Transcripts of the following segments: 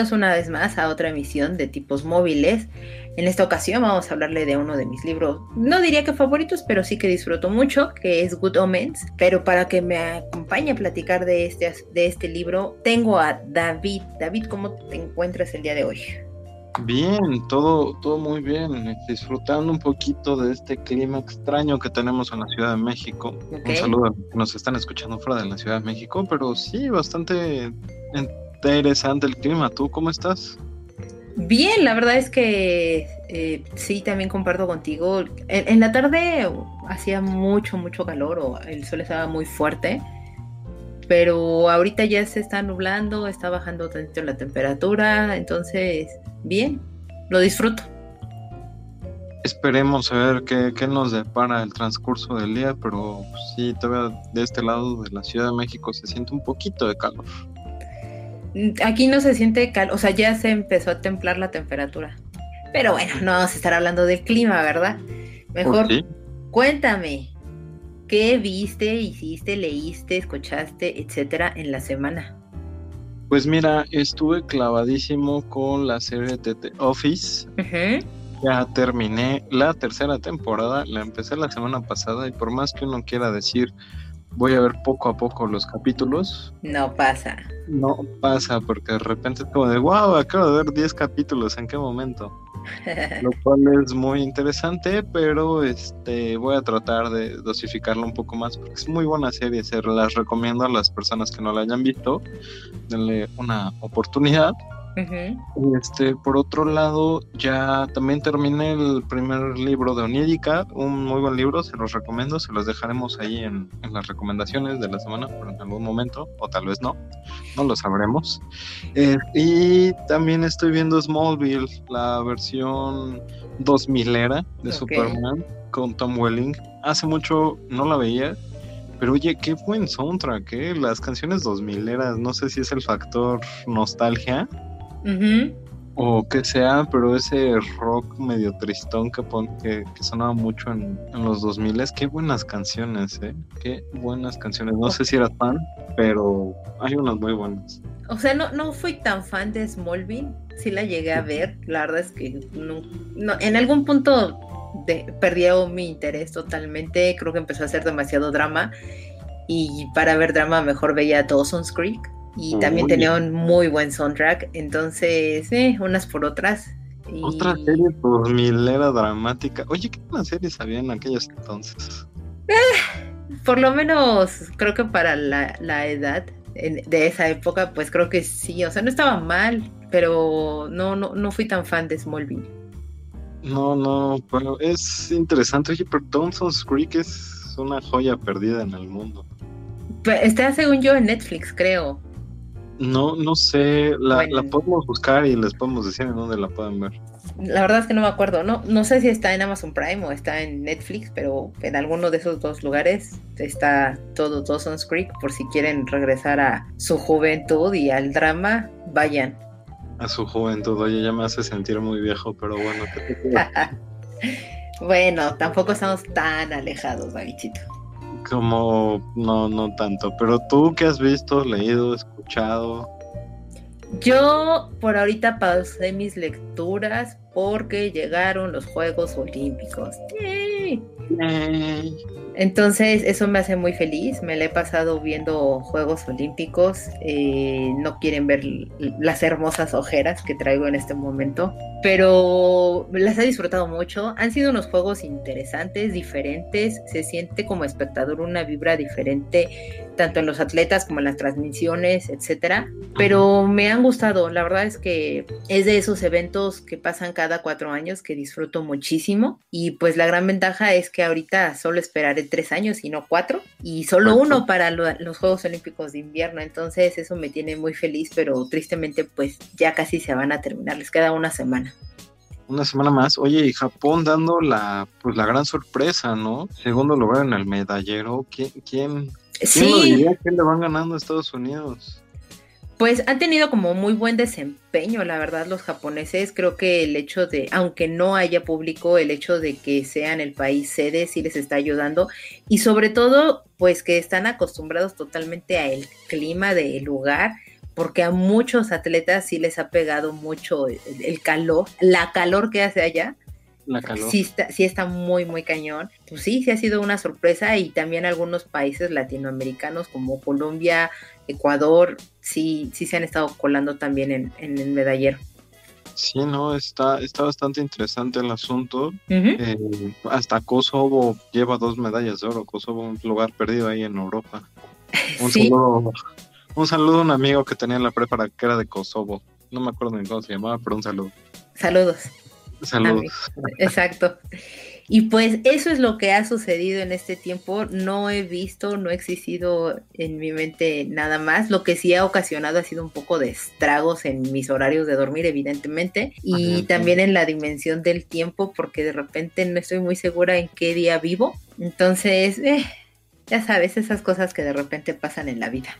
Bienvenidos una vez más a otra emisión de tipos móviles. En esta ocasión vamos a hablarle de uno de mis libros, no diría que favoritos, pero sí que disfruto mucho, que es Good Omens. Pero para que me acompañe a platicar de este, de este libro, tengo a David. David, ¿cómo te encuentras el día de hoy? Bien, todo, todo muy bien, disfrutando un poquito de este clima extraño que tenemos en la Ciudad de México. Un saludo a los que nos están escuchando fuera de la Ciudad de México, pero sí, bastante interesante el clima. ¿Tú cómo estás? Bien, la verdad es que eh, sí, también comparto contigo. En, la tarde hacía mucho, mucho calor o el sol estaba muy fuerte, pero ahorita ya se está nublando, está bajando tanto la temperatura, entonces, bien, lo disfruto. Esperemos a ver qué, qué nos depara el transcurso del día, pero sí, todavía de este lado de la Ciudad de México se siente un poquito de calor. Aquí no se siente cal, o sea, ya se empezó a templar la temperatura. Pero bueno, no vamos a estar hablando del clima, ¿verdad? Mejor cuéntame, ¿qué viste, hiciste, leíste, escuchaste, etcétera en la semana? Pues mira, estuve clavadísimo con la serie de The Office. Ya terminé la tercera temporada, la empecé la semana pasada y por más que uno quiera decir voy a ver poco a poco los capítulos. No pasa. No pasa, porque de repente es como de, wow, acabo de ver 10 capítulos, ¿en qué momento? Lo cual es muy interesante, pero este voy a tratar de dosificarlo un poco más, porque es muy buena serie, se las recomiendo a las personas que no la hayan visto, denle una oportunidad. Este, por otro lado, ya también terminé el primer libro de Onírica, un muy buen libro, se los recomiendo, se los dejaremos ahí en, las recomendaciones de la semana, pero en algún momento, o tal vez no, no lo sabremos. Eh, y también estoy viendo Smallville, la versión 2000 era de Superman con Tom Welling. Hace mucho no la veía, pero oye, qué buen soundtrack, ¿eh? Las canciones 2000 eras, no sé si es el factor nostalgia o que sea, pero ese rock medio tristón que, que, sonaba mucho en, los 2000 qué buenas canciones, ¿eh? Qué buenas canciones. No sé si eras fan, pero hay unas muy buenas. O sea, no, no fui tan fan de Smallville, sí la llegué a ver, la verdad es que no, en algún punto de, perdió mi interés totalmente, creo que empezó a ser demasiado drama y para ver drama mejor veía Dawson's Creek y también tenía un muy buen soundtrack, entonces, eh, unas por otras. Otra serie por milera dramática. Oye, ¿qué una serie había en aquellos entonces? Eh, por lo menos, creo que para la, la edad de esa época, pues creo que sí, o sea, no estaba mal, pero no, no, no fui tan fan de Smallville. No, no, pero es interesante. Oye, pero Dawson's Creek es una joya perdida en el mundo. Pues, está según yo en Netflix, creo. No, no sé, la, podemos buscar y les podemos decir en dónde la pueden ver. La verdad es que no me acuerdo, no, no sé si está en Amazon Prime o está en Netflix, pero en alguno de esos dos lugares está todo Dawson's Creek por si quieren regresar a su juventud y al drama, vayan. A su juventud, oye, ya me hace sentir muy viejo, pero bueno. bueno, tampoco estamos tan alejados, Davidito. Como, no, no tanto. Pero tú, ¿qué has visto, leído, escuchado? Yo por ahorita pausé mis lecturas porque llegaron los Juegos Olímpicos. Entonces eso me hace muy feliz, me la he pasado viendo Juegos Olímpicos, eh, no quieren ver las hermosas ojeras que traigo en este momento, pero las he disfrutado mucho, han sido unos juegos interesantes, diferentes, se siente como espectador una vibra diferente, tanto en los atletas como en las transmisiones, etcétera, pero me han gustado, la verdad es que es de esos eventos que pasan cada cuatro años que disfruto muchísimo. Y pues la gran ventaja es que ahorita solo esperaré tres años y no cuatro y solo uno para los Juegos Olímpicos de invierno, entonces eso me tiene muy feliz, pero tristemente pues ya casi se van a terminar, les queda una semana. Una semana más. Oye, y Japón dando la, pues la gran sorpresa, ¿no? Segundo lugar en el medallero. ¿Quién, quién, quién lo diría le van ganando a Estados Unidos? Pues han tenido como muy buen desempeño, la verdad, los japoneses. Creo que el hecho de, aunque no haya público, el hecho de que sean el país sede sí les está ayudando. Y sobre todo, pues que están acostumbrados totalmente al clima del lugar, porque a muchos atletas sí les ha pegado mucho el, calor, la calor que hace allá. La calor. Sí está, sí está muy, muy cañón. Pues sí, sí ha sido una sorpresa y también algunos países latinoamericanos como Colombia, Ecuador, sí, sí se han estado colando también en, el medallero. Sí, no, está, está bastante interesante el asunto. Eh, hasta Kosovo lleva dos medallas de oro. Kosovo, un lugar perdido ahí en Europa. Un, saludo, un saludo a un amigo que tenía en la prepara que era de Kosovo. No me acuerdo ni cómo se llamaba, pero un saludo. Saludos. Saludos. Exacto. Y pues eso es lo que ha sucedido en este tiempo. No he visto, no ha existido en mi mente nada más. Lo que sí ha ocasionado ha sido un poco de estragos en mis horarios de dormir, evidentemente, y también en la dimensión del tiempo, porque de repente no estoy muy segura en qué día vivo. Entonces, eh, ya sabes, esas cosas que de repente pasan en la vida.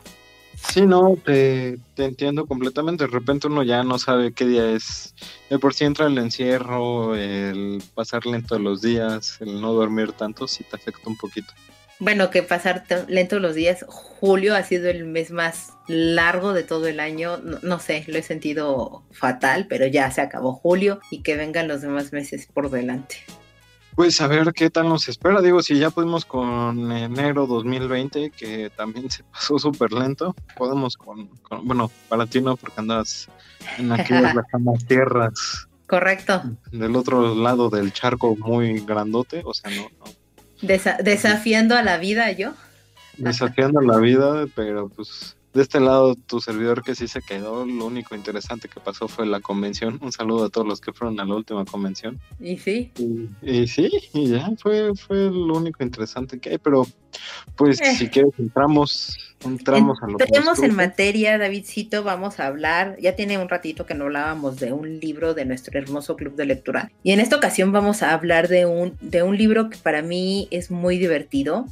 Sí, no, te, entiendo completamente. De repente uno ya no sabe qué día es. De por sí entra el encierro, el pasar lento los días, el no dormir tanto, sí te afecta un poquito. Bueno, que pasar lento los días. Julio ha sido el mes más largo de todo el año. no, sé, lo he sentido fatal, pero ya se acabó julio y que vengan los demás meses por delante. Pues a ver qué tal nos espera. Digo, si ya pudimos con enero 2020, que también se pasó súper lento, podemos con, bueno, para ti no, porque andas en aquellas lejanas tierras. Correcto. Del otro lado del charco muy grandote, o sea, no. desafiando a la vida, yo. Desafiando a la vida, pero pues de este lado, tu servidor que sí se quedó, lo único interesante que pasó fue la convención. Un saludo a todos los que fueron a la última convención. Y sí. Y, sí, y ya fue, fue lo único interesante que hay, pero pues eh. si quieres entramos, entramos a lo Tenemos en materia, Davidcito, vamos a hablar, ya tiene un ratito que no hablábamos de un libro de nuestro hermoso club de lectura. Y en esta ocasión vamos a hablar de un, de un libro que para mí es muy divertido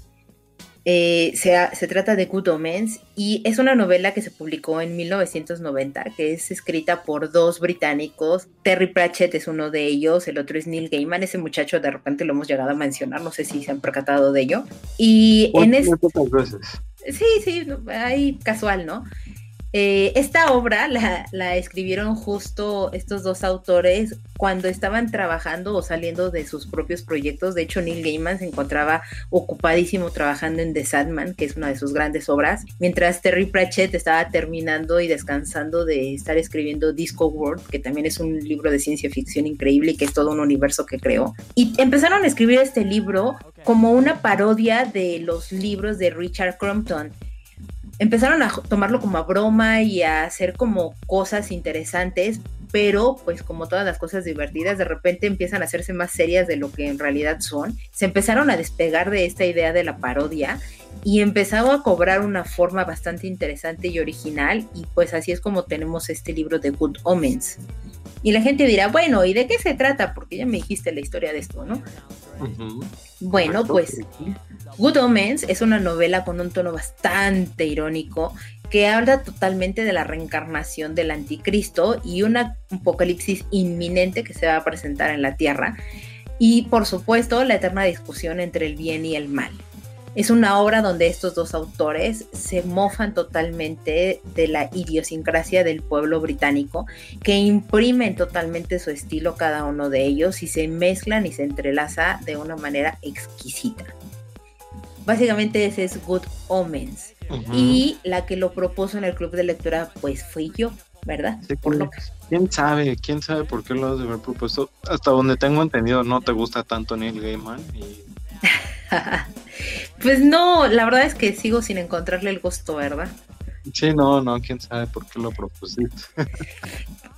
eh, se, trata de Good Omens y es una novela que se publicó en 1990, que es escrita por dos británicos. Terry Pratchett es uno de ellos, el otro es Neil Gaiman. Ese muchacho de repente lo hemos llegado a mencionar, no sé si se han percatado de ello. Y en este... Sí, sí, ahí casual, ¿no? Eh, esta obra la, escribieron justo estos dos autores cuando estaban trabajando o saliendo de sus propios proyectos. De hecho, Neil Gaiman se encontraba ocupadísimo trabajando en The Sandman, que es una de sus grandes obras, mientras Terry Pratchett estaba terminando y descansando de estar escribiendo Disco World, que también es un libro de ciencia ficción increíble y que es todo un universo que creó. Y empezaron a escribir este libro como una parodia de los libros de Richard Crompton empezaron a tomarlo como a broma y a hacer como cosas interesantes, pero pues como todas las cosas divertidas, de repente empiezan a hacerse más serias de lo que en realidad son. Se empezaron a despegar de esta idea de la parodia y empezaba a cobrar una forma bastante interesante y original y pues así es como tenemos este libro de Good Omens. Y la gente dirá, bueno, ¿y de qué se trata? Porque ya me dijiste la historia de esto, ¿no? Bueno, pues Good Omens es una novela con un tono bastante irónico que habla totalmente de la reencarnación del anticristo y un apocalipsis inminente que se va a presentar en la Tierra. Y por supuesto la eterna discusión entre el bien y el mal. Es una obra donde estos dos autores se mofan totalmente de la idiosincrasia del pueblo británico, que imprimen totalmente su estilo cada uno de ellos y se mezclan y se entrelaza de una manera exquisita. Básicamente ese es Good Omens. Y la que lo propuso en el club de lectura, pues fui yo, ¿verdad? por lo que... ¿Quién sabe? ¿Quién sabe por qué lo has de haber propuesto? Hasta donde tengo entendido, no te gusta tanto Neil Gaiman. Y... pues no, la verdad es que sigo sin encontrarle el gusto, ¿verdad? Sí, no, no, quién sabe por qué lo propusiste.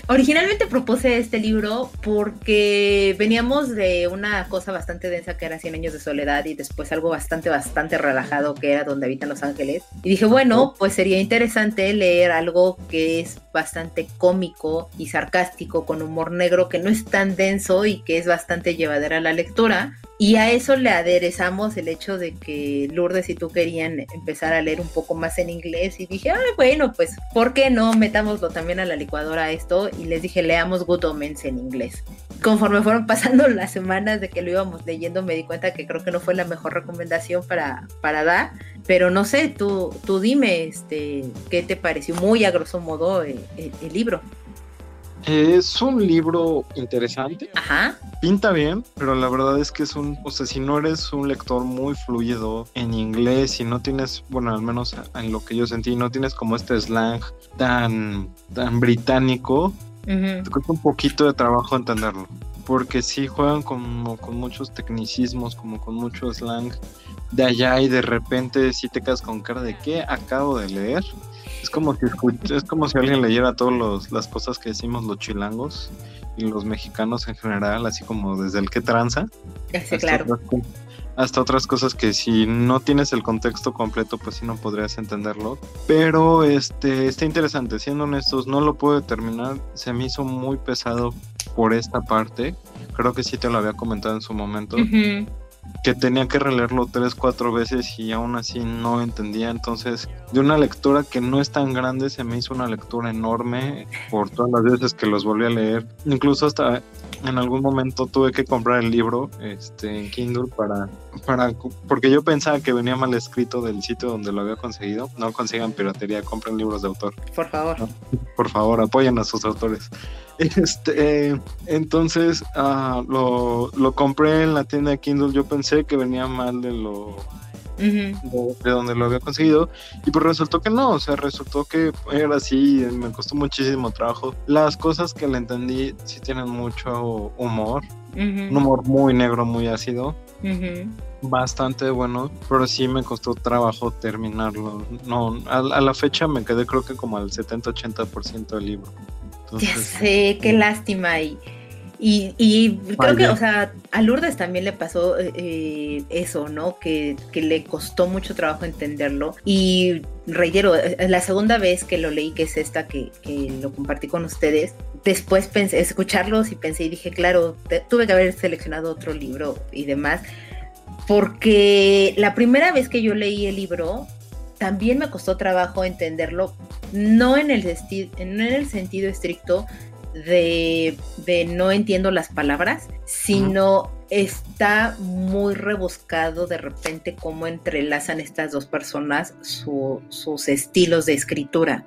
Originalmente propuse este libro porque veníamos de una cosa bastante densa que era Cien años de soledad y después algo bastante, bastante relajado que era Donde habitan los ángeles. Y dije, bueno, pues sería interesante leer algo que es bastante cómico y sarcástico, con humor negro, que no es tan denso y que es bastante llevadera a la lectura. Y a eso le aderezamos el hecho de que Lourdes y tú querían empezar a leer un poco más en inglés y dije, ay, bueno, pues, ¿por qué no metámoslo también a la licuadora esto? Y les dije, leamos Good Omens en inglés. Conforme fueron pasando las semanas de que lo íbamos leyendo, me di cuenta que creo que no fue la mejor recomendación para, para dar, pero no sé, tú, tú dime, este, ¿qué te pareció muy a grosso modo el, el libro? Es un libro interesante. Ajá. Pinta bien, pero la verdad es que es un, o sea, si no eres un lector muy fluido en inglés y no tienes, bueno, al menos en lo que yo sentí, no tienes como este slang tan, tan británico, te cuesta un poquito de trabajo entenderlo. Porque sí juegan como con muchos tecnicismos, como con mucho slang de allá y de repente sí te quedas con cara de qué acabo de leer. Es como si es como si alguien leyera todas las cosas que decimos los chilangos y los mexicanos en general, así como desde el que tranza. Sí, claro. Otras, hasta otras cosas que si no tienes el contexto completo, pues sí no podrías entenderlo. Pero este está interesante, siendo honestos, no lo puedo terminar. Se me hizo muy pesado por esta parte. Creo que sí te lo había comentado en su momento que tenía que releerlo tres, cuatro veces y aún así no entendía. Entonces, de una lectura que no es tan grande, se me hizo una lectura enorme por todas las veces que los volví a leer. Incluso hasta en algún momento tuve que comprar el libro este, en Kindle para, para, porque yo pensaba que venía mal escrito del sitio donde lo había conseguido. No consigan piratería, compren libros de autor. Por favor. por favor, apoyen a sus autores. Este, entonces uh, lo, lo, compré en la tienda de Kindle. Yo pensé que venía mal de lo de, donde lo había conseguido y pues resultó que no, o sea, resultó que era así, me costó muchísimo trabajo. Las cosas que le entendí sí tienen mucho humor, un humor muy negro, muy ácido. Bastante bueno, pero sí me costó trabajo terminarlo. No, a, a la fecha me quedé creo que como al 70-80% del libro ya sé, qué lástima. Y, y, creo que, o sea, a Lourdes también le pasó eh, eso, ¿no? Que, le costó mucho trabajo entenderlo. Y reitero, eh, la segunda vez que lo leí, que es esta que, lo compartí con ustedes, después pensé, escucharlos y pensé y dije, claro, tuve que haber seleccionado otro libro y demás. Porque la primera vez que yo leí el libro, también me costó trabajo entenderlo, no en el, en el sentido estricto de, no entiendo las palabras, sino está muy rebuscado de repente cómo entrelazan estas dos personas sus estilos de escritura.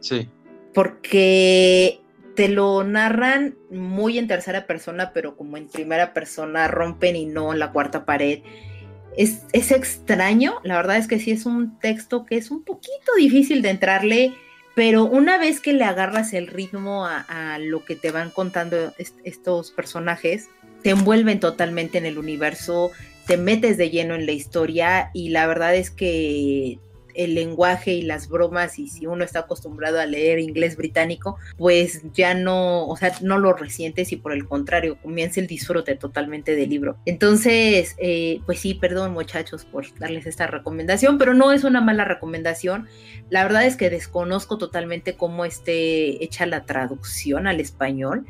Sí. Porque te lo narran muy en tercera persona, pero como en primera persona rompen y no en la cuarta pared es, extraño, la verdad es que sí es un texto que es un poquito difícil de entrarle, pero una vez que le agarras el ritmo a, lo que te van contando estos personajes, te envuelven totalmente en el universo, te metes de lleno en la historia y la verdad es que el lenguaje y las bromas y si uno está acostumbrado a leer inglés británico, pues ya no, o sea, no lo resientes y por el contrario, comienza el disfrute totalmente del libro. Entonces, eh, pues sí, perdón muchachos por darles esta recomendación, pero no es una mala recomendación. La verdad es que desconozco totalmente cómo esté hecha la traducción al español,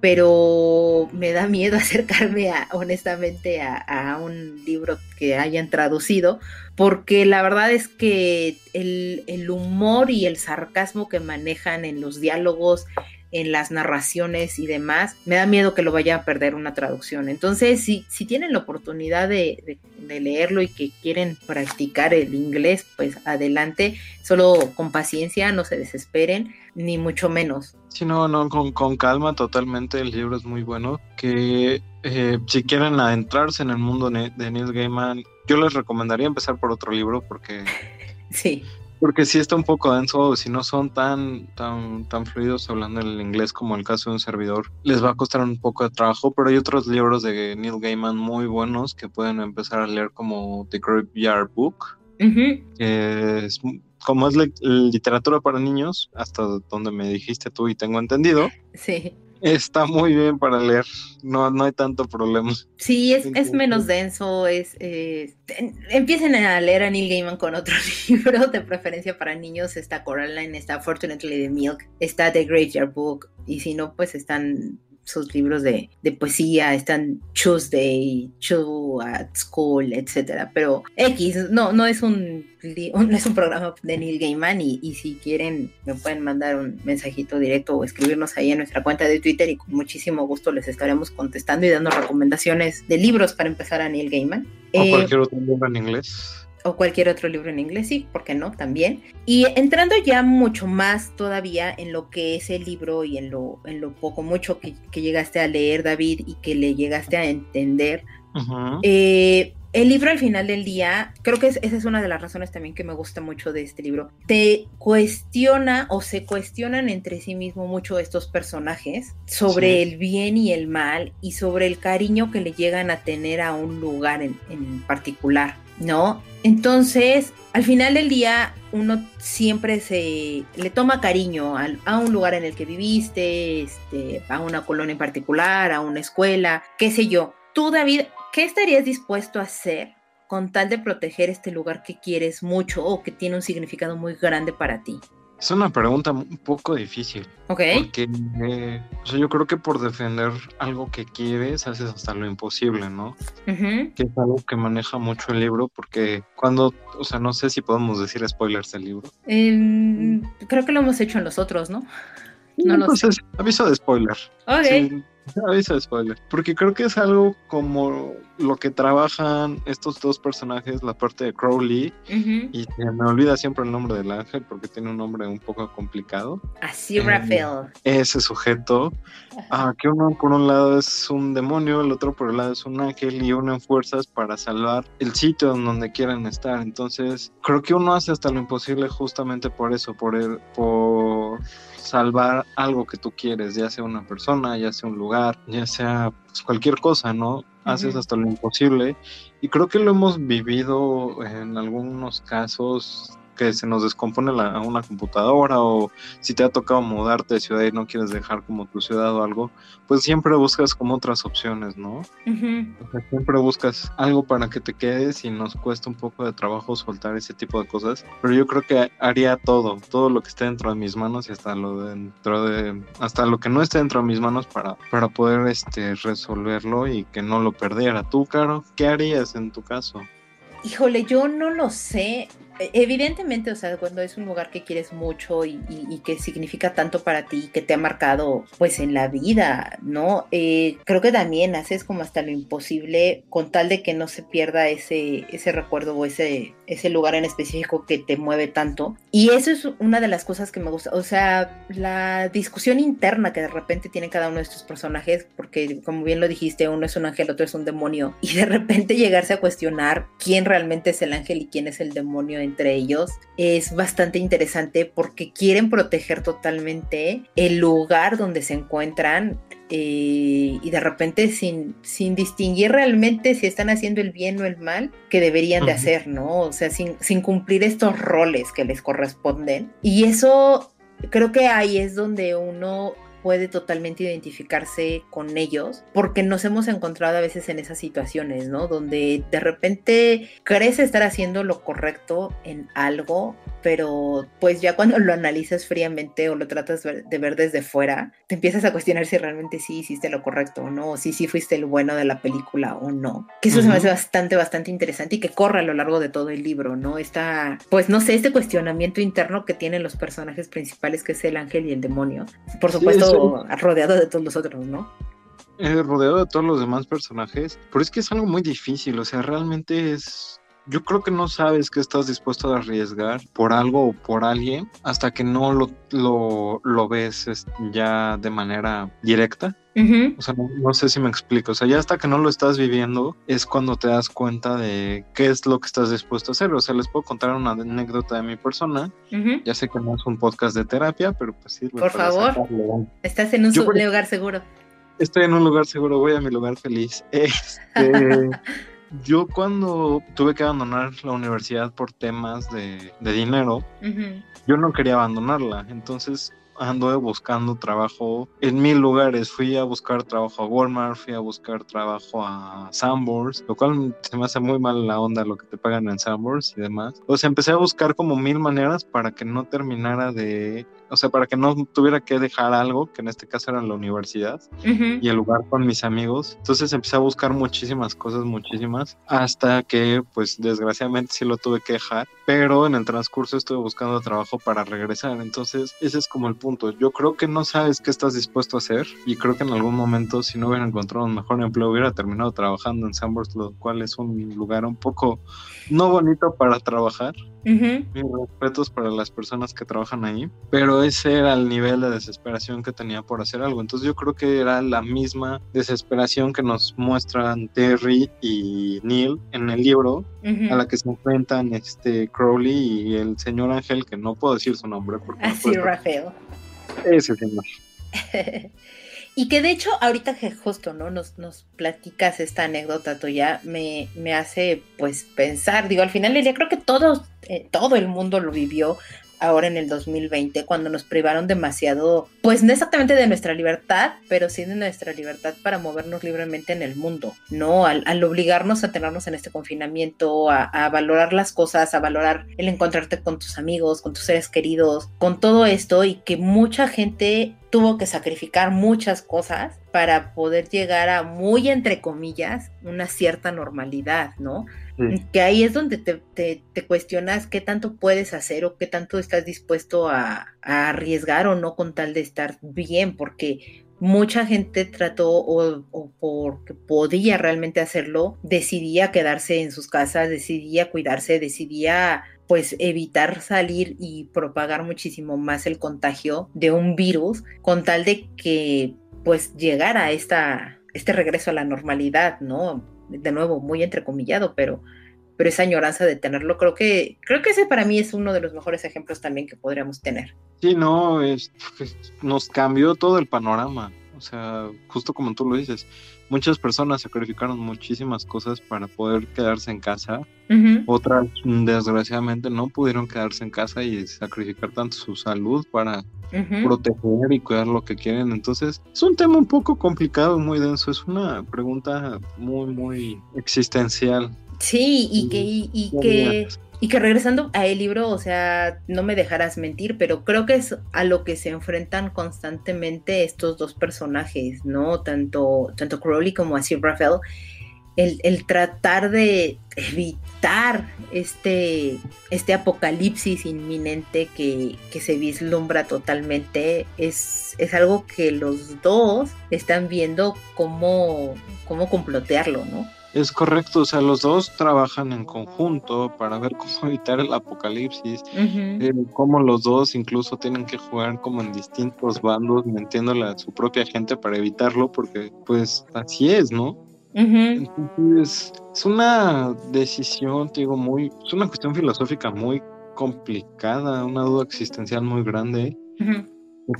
pero me da miedo acercarme a, honestamente a, a un libro que hayan traducido porque la verdad es que el, humor y el sarcasmo que manejan en los diálogos, en las narraciones y demás, me da miedo que lo vaya a perder una traducción. Entonces, si, si tienen la oportunidad de, leerlo y que quieren practicar el inglés, pues adelante, solo con paciencia, no se desesperen, ni mucho menos. Sí, no, no, con, calma totalmente, el libro es muy bueno, que eh, si quieren adentrarse en el mundo de Neil Gaiman, yo les recomendaría empezar por otro libro porque sí porque si está un poco denso si no son tan tan tan fluidos hablando el inglés como el caso de un servidor les va a costar un poco de trabajo pero hay otros libros de Neil Gaiman muy buenos que pueden empezar a leer como The Graveyard Book que es como es literatura para niños, hasta donde me dijiste tú y tengo entendido. Sí. Está muy bien para leer, no, no hay tanto problema. Sí, es, es menos denso, es eh, empiecen a leer a Neil Gaiman con otro libro, de preferencia para niños, está Coraline, está Fortunately the Milk, está The Great Year Book, y si no, pues están sus libros de, poesía, están Tuesday, Chu at School, etcétera. Pero X, no, no es un, no es un programa de Neil Gaiman y, y, si quieren me pueden mandar un mensajito directo o escribirnos ahí en nuestra cuenta de Twitter y con muchísimo gusto les estaremos contestando y dando recomendaciones de libros para empezar a Neil Gaiman. O cualquier otro libro en inglés o cualquier otro libro en inglés, sí, ¿por qué no? También. Y entrando ya mucho más todavía en lo que es el libro y en lo, en lo poco, mucho que, llegaste a leer, David, y que le llegaste a entender, eh, el libro al final del día, creo que esa es una de las razones también que me gusta mucho de este libro, te cuestiona o se cuestionan entre sí mismo mucho estos personajes sobre el bien y el mal y sobre el cariño que le llegan a tener a un lugar en, en particular. ¿No? Entonces, al final del día, uno siempre se le toma cariño a, un lugar en el que viviste, este, a una colonia en particular, a una escuela, qué sé yo. Tú, David, ¿qué estarías dispuesto a hacer con tal de proteger este lugar que quieres mucho o que tiene un significado muy grande para ti? Es una pregunta un poco difícil. Ok. Porque eh, yo creo que por defender algo que quieres haces hasta lo imposible, ¿no? Que es algo que maneja mucho el libro porque cuando, o sea, no sé si podemos decir spoilers del libro. Em, creo que lo hemos hecho en los otros, ¿no? No, lo sé. aviso de spoiler. Ok. Avisa spoiler. Porque creo que es algo como lo que trabajan estos dos personajes, la parte de Crowley, y me olvida siempre el nombre del ángel porque tiene un nombre un poco complicado. Así, eh, Rafael. Ese sujeto, ah, que uno por un lado es un demonio, el otro por el lado es un ángel y unen fuerzas para salvar el sitio en donde quieran estar. Entonces, creo que uno hace hasta lo imposible justamente por eso, por, el, por salvar algo que tú quieres, ya sea una persona, ya sea un lugar, ya sea pues, cualquier cosa, ¿no? Haces hasta lo imposible y creo que lo hemos vivido en algunos casos que se nos descompone la, una computadora o si te ha tocado mudarte de ciudad y no quieres dejar como tu ciudad o algo, pues siempre buscas como otras opciones, ¿no? siempre buscas algo para que te quedes y nos cuesta un poco de trabajo soltar ese tipo de cosas, pero yo creo que haría todo, todo lo que esté dentro de mis manos y hasta lo dentro de, hasta lo que no esté dentro de mis manos para, para poder este, resolverlo y que no lo perdiera. ¿Tú, Caro, qué harías en tu caso? Híjole, yo no lo sé. E, evidentemente, o sea, cuando es un lugar que quieres mucho y, que significa tanto para ti, que te ha marcado pues en la vida, ¿no? Eh, creo que también haces como hasta lo imposible con tal de que no se pierda ese, ese recuerdo o ese, ese lugar en específico que te mueve tanto. Y eso es una de las cosas que me gusta, o sea, la discusión interna que de repente tiene cada uno de estos personajes, porque como bien lo dijiste, uno es un ángel, otro es un demonio, y de repente llegarse a cuestionar quién realmente es el ángel y quién es el demonio en entre ellos es bastante interesante porque quieren proteger totalmente el lugar donde se encuentran eh, y de repente sin, sin distinguir realmente si están haciendo el bien o el mal que deberían de hacer, ¿no? O sea, sin, sin cumplir estos roles que les corresponden. Y eso creo que ahí es donde uno puede totalmente identificarse con ellos, porque nos hemos encontrado a veces en esas situaciones, ¿no? Donde de repente crees estar haciendo lo correcto en algo, pero pues ya cuando lo analizas fríamente o lo tratas de ver desde fuera, te empiezas a cuestionar si realmente sí hiciste lo correcto o no, o si sí fuiste el bueno de la película o no. Que eso se me hace bastante, bastante interesante y que corre a lo largo de todo el libro, ¿no? Está, pues no sé, este cuestionamiento interno que tienen los personajes principales, que es el ángel y el demonio. Por supuesto, rodeado de todos los otros, ¿no? Eh, rodeado de todos los demás personajes, pero es que es algo muy difícil, o sea, realmente es yo creo que no sabes que estás dispuesto a arriesgar por algo o por alguien hasta que no lo, lo, ves ya de manera directa. O sea, no, sé si me explico. O sea, ya hasta que no lo estás viviendo es cuando te das cuenta de qué es lo que estás dispuesto a hacer. O sea, les puedo contar una anécdota de mi persona. Ya sé que no es un podcast de terapia, pero pues sí. Por favor, estás en un lugar seguro. Estoy en un lugar seguro, voy a mi lugar feliz. Este, yo cuando tuve que abandonar la universidad por temas de, dinero, yo no quería abandonarla. Entonces anduve buscando trabajo en mil lugares. Fui a buscar trabajo a Walmart, fui a buscar trabajo a Sanborns, lo cual se me hace muy mal la onda lo que te pagan en Sanborns y demás. O sea, empecé a buscar como mil maneras para que no terminara de o sea, para que no tuviera que dejar algo, que en este caso era la universidad y el lugar con mis amigos. Entonces empecé a buscar muchísimas cosas, muchísimas, hasta que pues desgraciadamente sí lo tuve que dejar, pero en el transcurso estuve buscando trabajo para regresar. Entonces ese es como el punto. Yo creo que no sabes qué estás dispuesto a hacer y creo que en algún momento si no hubiera encontrado un mejor empleo hubiera terminado trabajando en Sambors, lo cual es un lugar un poco no bonito para trabajar. Mis respetos para las personas que trabajan ahí, pero ese era el nivel de desesperación que tenía por hacer algo. Entonces yo creo que era la misma desesperación que nos muestran Terry y Neil en el libro, a la que se enfrentan este Crowley y el señor Ángel, que no puedo decir su nombre. Porque Así, Rafael. Ese señor. Y que de hecho, ahorita que justo, ¿no? Nos, nos platicas esta anécdota tuya, me, me hace pues pensar, digo, al final del día creo que todos, eh, todo el mundo lo vivió ahora en el 2020, cuando nos privaron demasiado, pues no exactamente de nuestra libertad, pero sí de nuestra libertad para movernos libremente en el mundo, ¿no? Al, obligarnos a tenernos en este confinamiento, a, a, valorar las cosas, a valorar el encontrarte con tus amigos, con tus seres queridos, con todo esto y que mucha gente tuvo que sacrificar muchas cosas para poder llegar a muy entre comillas una cierta normalidad, ¿no? Que ahí es donde te, te, cuestionas qué tanto puedes hacer o qué tanto estás dispuesto a, arriesgar o no con tal de estar bien, porque mucha gente trató o, o, porque podía realmente hacerlo, decidía quedarse en sus casas, decidía cuidarse, decidía pues evitar salir y propagar muchísimo más el contagio de un virus con tal de que pues llegara esta, este regreso a la normalidad, ¿no? De nuevo, muy entrecomillado, pero, pero esa añoranza de tenerlo, creo que, creo que ese para mí es uno de los mejores ejemplos también que podríamos tener. Sí, no, es, nos cambió todo el panorama. O sea, justo como tú lo dices, muchas personas sacrificaron muchísimas cosas para poder quedarse en casa. Otras, desgraciadamente, no pudieron quedarse en casa y sacrificar tanto su salud para proteger y cuidar lo que quieren. Entonces, es un tema un poco complicado, muy denso. Es una pregunta muy, muy existencial. Sí, y que, y que y que regresando a el libro, o sea, no me dejarás mentir, pero creo que es a lo que se enfrentan constantemente estos dos personajes, ¿no? Tanto, tanto Crowley como así Raphael. El, tratar de evitar este, este apocalipsis inminente que, que se vislumbra totalmente es, es, algo que los dos están viendo cómo, cómo complotearlo, ¿no? Es correcto, o sea, los dos trabajan en conjunto para ver cómo evitar el apocalipsis, eh, cómo los dos incluso tienen que jugar como en distintos bandos, mintiéndole a su propia gente para evitarlo, porque pues así es, ¿no? Entonces, es una decisión, te digo, muy, es una cuestión filosófica muy complicada, una duda existencial muy grande.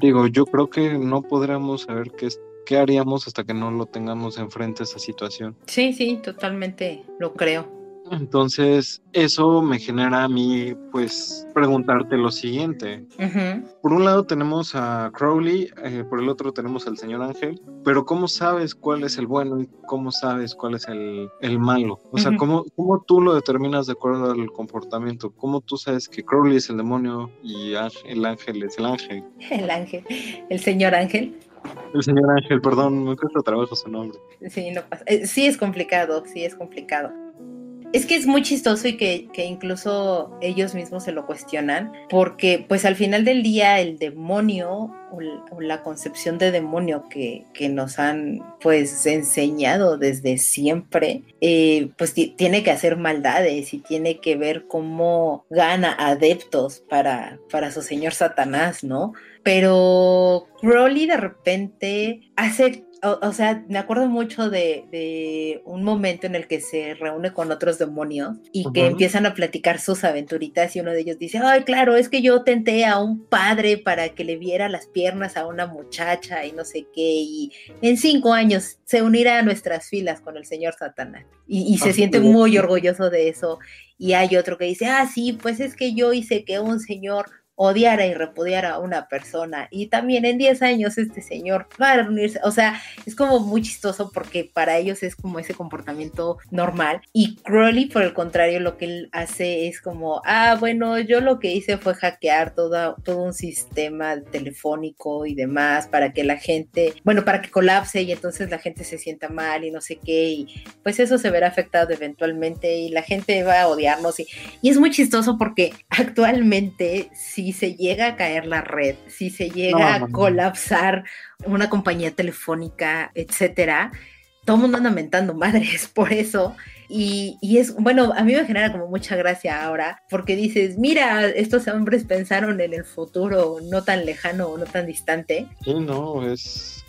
Digo, yo creo que no podríamos saber qué es ¿qué haríamos hasta que no lo tengamos enfrente a esa situación? Sí, sí, totalmente lo creo. Entonces, eso me genera a mí, pues, preguntarte lo siguiente. Por un lado tenemos a Crowley, eh, por el otro tenemos al señor Ángel, pero ¿cómo sabes cuál es el bueno y cómo sabes cuál es el, malo? O sea, ¿cómo, ¿cómo, tú lo determinas de acuerdo al comportamiento? ¿Cómo tú sabes que Crowley es el demonio y el ángel es el ángel? El ángel, el señor Ángel. El señor Ángel, perdón, me cuesta trabajo su nombre. Sí, no pasa. Eh, sí es complicado, sí es complicado. Es que es muy chistoso y que, incluso ellos mismos se lo cuestionan, porque pues al final del día el demonio o, la concepción de demonio que, nos han pues enseñado desde siempre, eh, pues tiene que hacer maldades y tiene que ver cómo gana adeptos para, para su señor Satanás, ¿no? Pero Crowley de repente hace o, sea, me acuerdo mucho de, un momento en el que se reúne con otros demonios y que empiezan a platicar sus aventuritas y uno de ellos dice, ay, claro, es que yo tenté a un padre para que le viera las piernas a una muchacha y no sé qué, y en cinco años se unirá a nuestras filas con el señor Satanás. Y, se siente muy orgulloso de eso. Y hay otro que dice, ah, sí, pues es que yo hice que un señor odiara y repudiara a una persona. Y también en 10 años este señor va a reunirse, o sea, es como muy chistoso porque para ellos es como ese comportamiento normal. Y Crowley, por el contrario, lo que él hace es como, ah, bueno, yo lo que hice fue hackear todo, todo un sistema telefónico y demás para que la gente, bueno, para que colapse y entonces la gente se sienta mal y no sé qué. Y pues eso se verá afectado eventualmente y la gente va a odiarnos. Y, y es muy chistoso porque actualmente, si si se llega a caer la red, si se llega a colapsar una compañía telefónica, etcétera, todo el mundo anda mentando madres por eso. Y, y, es, bueno, a mí me genera como mucha gracia ahora, porque dices, mira, estos hombres pensaron en el futuro no tan lejano o no tan distante. Sí, no, es...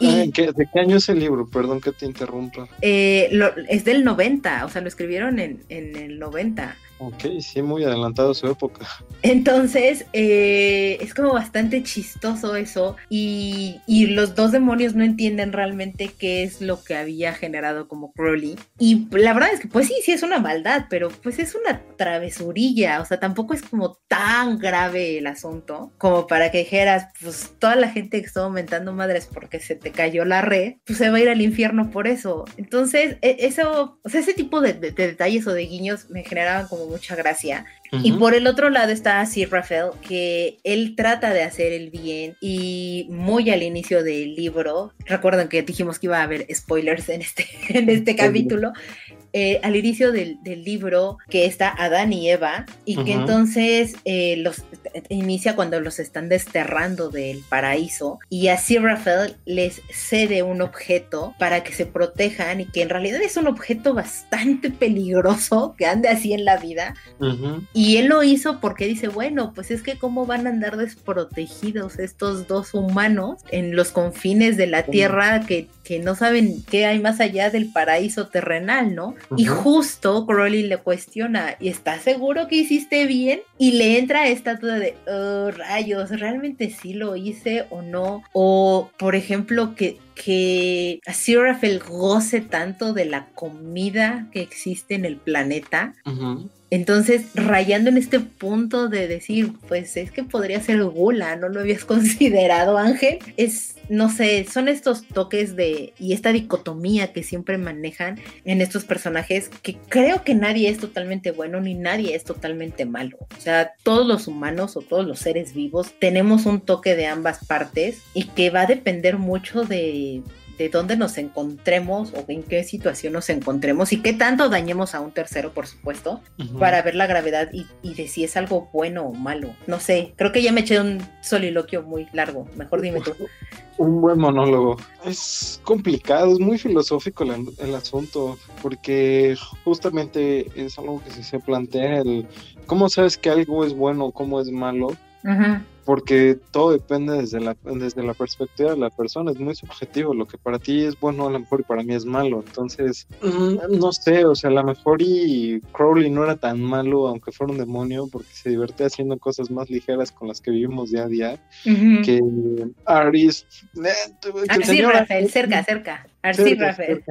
¿De qué año es el libro? Perdón que te interrumpa. Eh, es del 90, o sea, lo escribieron en, en el 90. Ok, sí, muy adelantado su época. Entonces, eh, es como bastante chistoso eso y, y, los dos demonios no entienden realmente qué es lo que había generado como Crowley. Y la verdad es que, pues sí, sí es una maldad, pero pues es una travesurilla, o sea, tampoco es como tan grave el asunto como para que dijeras, pues toda la gente que está aumentando madres porque se te cayó la red, pues se va a ir al infierno por eso. Entonces, e, eso, o sea, ese tipo de, de detalles o de guiños me generaban como mucha gracia. Y por el otro lado está Sir Rafael, que él trata de hacer el bien y muy al inicio del libro, recuerdan que dijimos que iba a haber spoilers en este, en este capítulo, eh, al inicio del, libro que está Adán y Eva y que entonces eh, los inicia cuando los están desterrando del paraíso y así Rafael les cede un objeto para que se protejan y que en realidad es un objeto bastante peligroso que ande así en la vida. Y él lo hizo porque dice bueno pues es que cómo van a andar desprotegidos estos dos humanos en los confines de la tierra que, que no saben qué hay más allá del paraíso terrenal, ¿no? Y justo Crowley le cuestiona, ¿y estás seguro que hiciste bien? Y le entra esta duda de, oh, rayos, ¿realmente sí lo hice o no? O, por ejemplo, que que Rafael goce tanto de la comida que existe en el planeta. Entonces, rayando en este punto de decir, pues es que podría ser gula, no lo habías considerado, Ángel. Es, no sé, son estos toques de, y esta dicotomía que siempre manejan en estos personajes, que creo que nadie es totalmente bueno ni nadie es totalmente malo. O sea, todos los humanos o todos los seres vivos tenemos un toque de ambas partes y que va a depender mucho de de, dónde nos encontremos o en qué situación nos encontremos y qué tanto dañemos a un tercero, por supuesto, para ver la gravedad y, de si es algo bueno o malo. No sé, creo que ya me eché un soliloquio muy largo. Mejor dime tú. Un buen monólogo. Es complicado, es muy filosófico el, asunto, porque justamente es algo que se plantea el cómo sabes que algo es bueno o cómo es malo. Ajá porque todo depende desde la, desde la perspectiva de la persona, es muy subjetivo, lo que para ti es bueno a lo mejor y para mí es malo, entonces, no sé, o sea, a lo mejor y Crowley no era tan malo, aunque fuera un demonio, porque se divertía haciendo cosas más ligeras con las que vivimos día a día, que Aris... Eh, Rafael, cerca, cerca. Arcí, Rafael.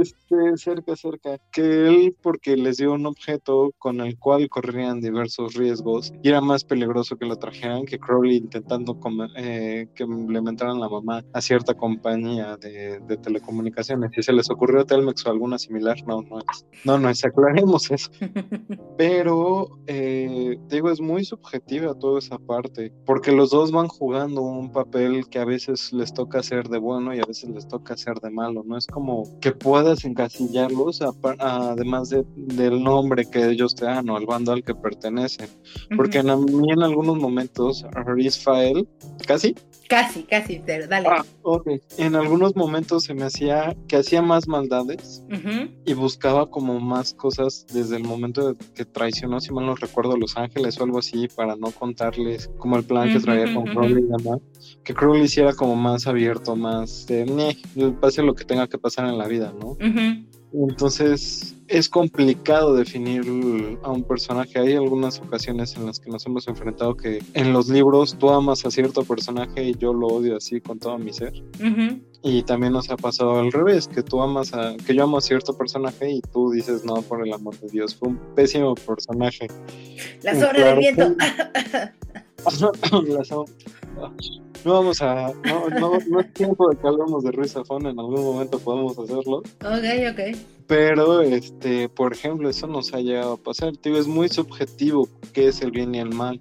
Este, cerca, cerca. Que él, porque les dio un objeto con el cual corrían diversos riesgos y era más peligroso que lo trajeran que Crowley intentando eh, que implementaran la mamá a cierta compañía de, telecomunicaciones. Si se les ocurrió a Telmex o alguna similar, no, no es. No, no es, aclaremos eso. Pero, eh, digo, es muy subjetiva toda esa parte, porque los dos van jugando un papel que a veces les toca hacer de bueno y a veces les toca ser de malo, no es como que puedas encasillarlos además de, del nombre que ellos te dan o al bando al que pertenecen, porque a mí en algunos momentos Fael, casi Casi, casi, pero dale. Ah, ok. En algunos momentos se me hacía que hacía más maldades y buscaba como más cosas desde el momento de que traicionó, si mal no recuerdo, a Los Ángeles o algo así, para no contarles como el plan que traía con Crowley y demás. Que Crowley hiciera como más abierto, más de, pase lo que tenga que pasar en la vida, ¿no? Entonces es complicado definir a un personaje. Hay algunas ocasiones en las que nos hemos enfrentado que en los libros tú amas a cierto personaje y yo lo odio así con todo mi ser. Y también nos ha pasado al revés, que tú amas a, que yo amo a cierto personaje y tú dices, no, por el amor de Dios, fue un pésimo personaje. La sombra del viento. no vamos a. No, no, no es tiempo de que hablemos de Ruiz Zafón, en algún momento podemos hacerlo. Ok, ok. Pero, este, por ejemplo, eso nos ha llegado a pasar. Digo, es muy subjetivo qué es el bien y el mal.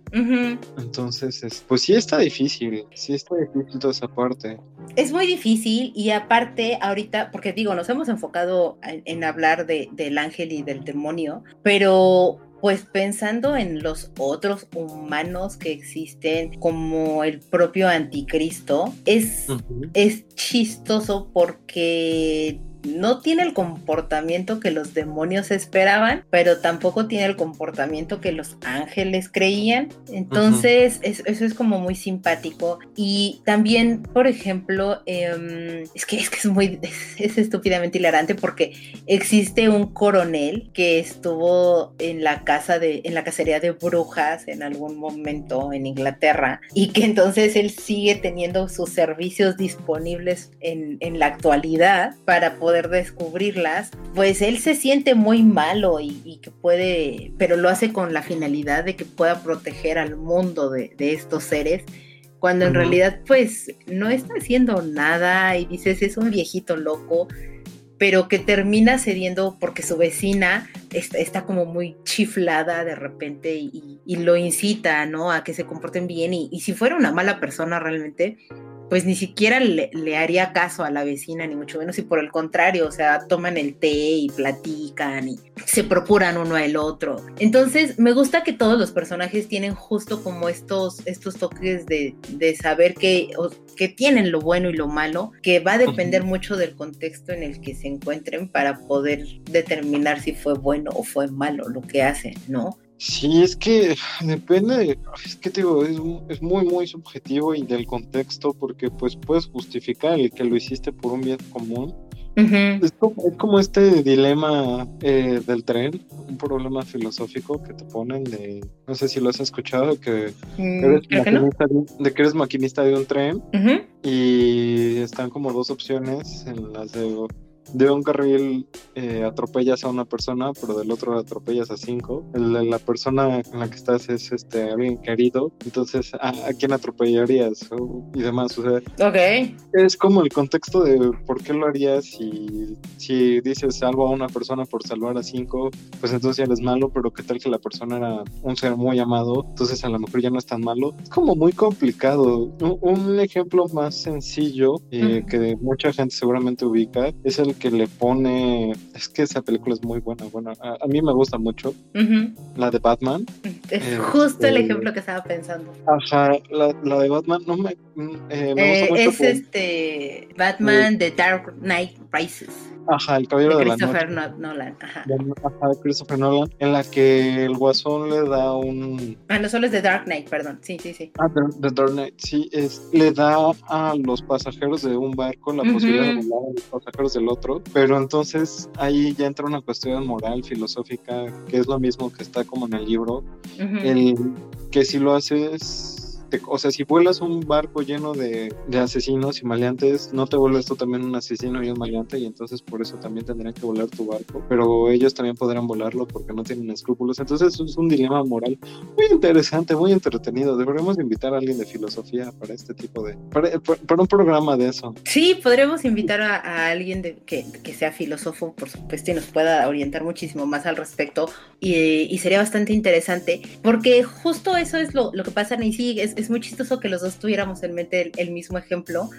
Entonces, es, pues sí está difícil. Sí está difícil toda esa parte. Es muy difícil y aparte, ahorita, porque digo, nos hemos enfocado en, en hablar de, del ángel y del demonio, pero pues pensando en los otros humanos que existen, como el propio anticristo, es, es chistoso porque no tiene el comportamiento que los demonios esperaban, pero tampoco tiene el comportamiento que los ángeles creían. Entonces, eso es como muy simpático. Y también, por ejemplo, em, es, que, es que es muy, es, estúpidamente hilarante porque existe un coronel que estuvo en la casa de, en la cacería de brujas en algún momento en Inglaterra y que entonces él sigue teniendo sus servicios disponibles en, en la actualidad para poder descubrirlas, pues él se siente muy malo y, que puede, pero lo hace con la finalidad de que pueda proteger al mundo de, estos seres, cuando en realidad pues no está haciendo nada y dices es un viejito loco, pero que termina cediendo porque su vecina está, como muy chiflada de repente y, lo incita, ¿no? A que se comporten bien y, y si fuera una mala persona realmente, pues ni siquiera le, haría caso a la vecina, ni mucho menos, y por el contrario, o sea, toman el té y platican y se procuran uno al otro. Entonces, me gusta que todos los personajes tienen justo como estos, estos toques de, saber que, que tienen lo bueno y lo malo, que va a depender mucho del contexto en el que se encuentren para poder determinar si fue bueno o fue malo lo que hacen, ¿no? Sí, es que depende, es que te digo, es, es, muy, muy subjetivo y del contexto, porque pues puedes justificar el que lo hiciste por un bien común. es, como, este dilema eh, del tren, un problema filosófico que te ponen de, no sé si lo has escuchado, que, mm, eres, maquinista, de, que eres maquinista de un tren y están como dos opciones en las de de un carril eh, atropellas a una persona, pero del otro atropellas a cinco. la persona en la que estás es este alguien querido, entonces ¿a, quién atropellarías? y demás. O sea, okay. es como el contexto de por qué lo harías y si dices salvo a una persona por salvar a cinco, pues entonces ya eres malo, pero qué tal que la persona era un ser muy amado, entonces a lo mejor ya no es tan malo. Es como muy complicado. Un, ejemplo más sencillo eh, que mucha gente seguramente ubica es el que le pone. Es que esa película es muy buena. Bueno, a, mí me gusta mucho. La de Batman. Es eh, justo el eh, ejemplo que estaba pensando. Ajá, la, de Batman no me. Mm, eh, me gusta mucho es este. Batman The Dark Knight Rises. Ajá, el caballero de, de Christopher Nolan. Ajá. Ajá, Christopher Nolan, en la que el guasón le da un. Ah, no solo es de Dark Knight, perdón. Sí, sí, sí. Ah, The, Dark Knight, sí. Es, le da a los pasajeros de un barco la posibilidad de volar a los pasajeros del otro. Pero entonces ahí ya entra una cuestión moral, filosófica, que es lo mismo que está como en el libro. El que si lo haces o sea, si vuelas un barco lleno de, asesinos y maleantes, no te vuelves tú también un asesino y un maleante y entonces por eso también tendrían que volar tu barco, pero ellos también podrán volarlo porque no tienen escrúpulos. Entonces es un dilema moral muy interesante, muy entretenido. Deberíamos invitar a alguien de filosofía para este tipo de, para, un programa de eso. Sí, podremos invitar a, alguien de, que, sea filósofo, por supuesto, y nos pueda orientar muchísimo más al respecto y, sería bastante interesante porque justo eso es lo, que pasa en sí, es es muy chistoso que los dos tuviéramos en mente el, mismo ejemplo,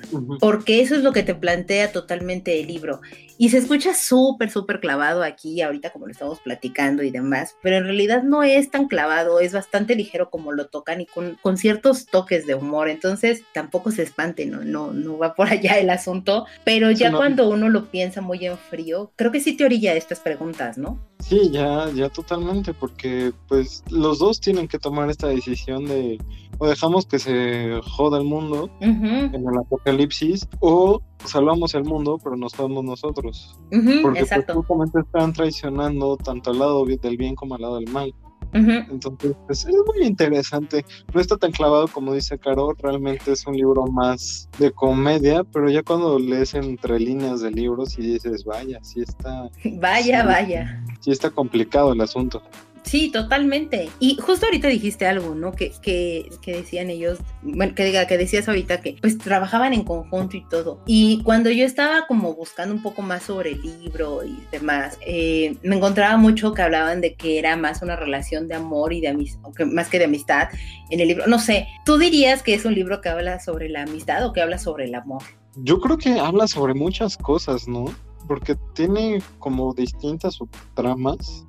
porque eso es lo que te plantea totalmente el libro. Y se escucha súper, súper clavado aquí, ahorita como lo estamos platicando y demás, pero en realidad no es tan clavado, es bastante ligero como lo tocan y con, con ciertos toques de humor, entonces tampoco se espante, ¿no? No, no va por allá el asunto, pero ya cuando uno lo piensa muy en frío, creo que sí te orilla estas preguntas, ¿no? Sí, ya, ya totalmente, porque pues los dos tienen que tomar esta decisión de o dejamos que se joda el mundo en el apocalipsis o salvamos el mundo pero nos jodamos nosotros. porque pues, justamente están traicionando tanto al lado del bien como al lado del mal. Entonces, pues, es muy interesante. No está tan clavado como dice Caro, realmente es un libro más de comedia, pero ya cuando lees entre líneas de libros y dices, vaya, sí está. Vaya, vaya. Sí está complicado el asunto. Sí, totalmente. Y justo ahorita dijiste algo, ¿no? Que, que, que, decían ellos, bueno, que diga, que decías ahorita que pues trabajaban en conjunto y todo. Y cuando yo estaba como buscando un poco más sobre el libro y demás, eh, me encontraba mucho que hablaban de que era más una relación de amor y de amistad, más que de amistad en el libro. No sé, ¿tú dirías que es un libro que habla sobre la amistad o que habla sobre el amor? Yo creo que habla sobre muchas cosas, ¿no? Porque tiene como distintas subtramas.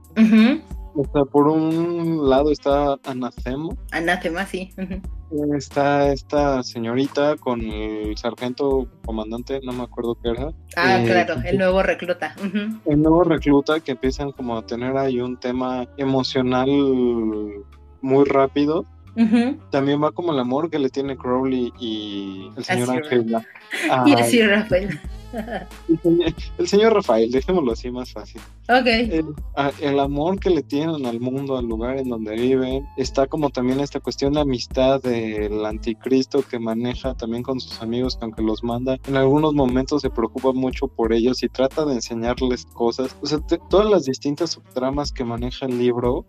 O sea, por un lado está Anacemo. Anacema, sí. Está esta señorita con el sargento comandante, no me acuerdo qué era. Ah, eh, claro, el nuevo recluta. El nuevo recluta que empiezan como a tener ahí un tema emocional muy rápido. También va como el amor que le tiene Crowley y el señor Ángela. y así Rafael. El señor, Rafael, dejémoslo así más fácil. Ok. El, amor que le tienen al mundo, al lugar en donde viven, está como también esta cuestión de amistad del anticristo que maneja también con sus amigos, aunque los manda, en algunos momentos se preocupa mucho por ellos y trata de enseñarles cosas. O sea, todas las distintas subtramas que maneja el libro,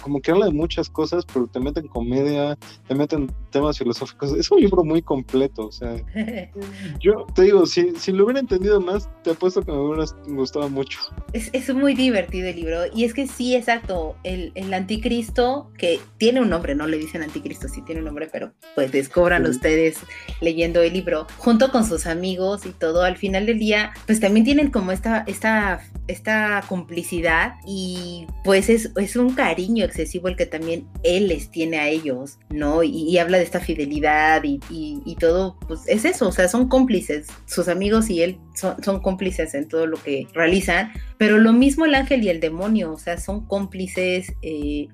como que habla de muchas cosas, pero te meten comedia, te meten temas filosóficos. Es un libro muy completo, o sea, yo te digo, si, si lo hubiera entendido más, te apuesto que me hubiera gustado mucho. Es, es muy divertido el libro. Y es que sí, exacto, el, el, anticristo, que tiene un nombre, no le dicen anticristo, sí tiene un nombre, pero pues descubran ustedes leyendo el libro, junto con sus amigos y todo, al final del día, pues también tienen como esta, esta, esta complicidad y pues es, es un cariño excesivo el que también él les tiene a ellos, ¿no? Y, habla de esta fidelidad y, y, y todo, pues es eso, o sea, son cómplices, sus amigos y él son, cómplices en todo lo que realizan, pero lo mismo el ángel y el demonio, o sea, son cómplices, eh,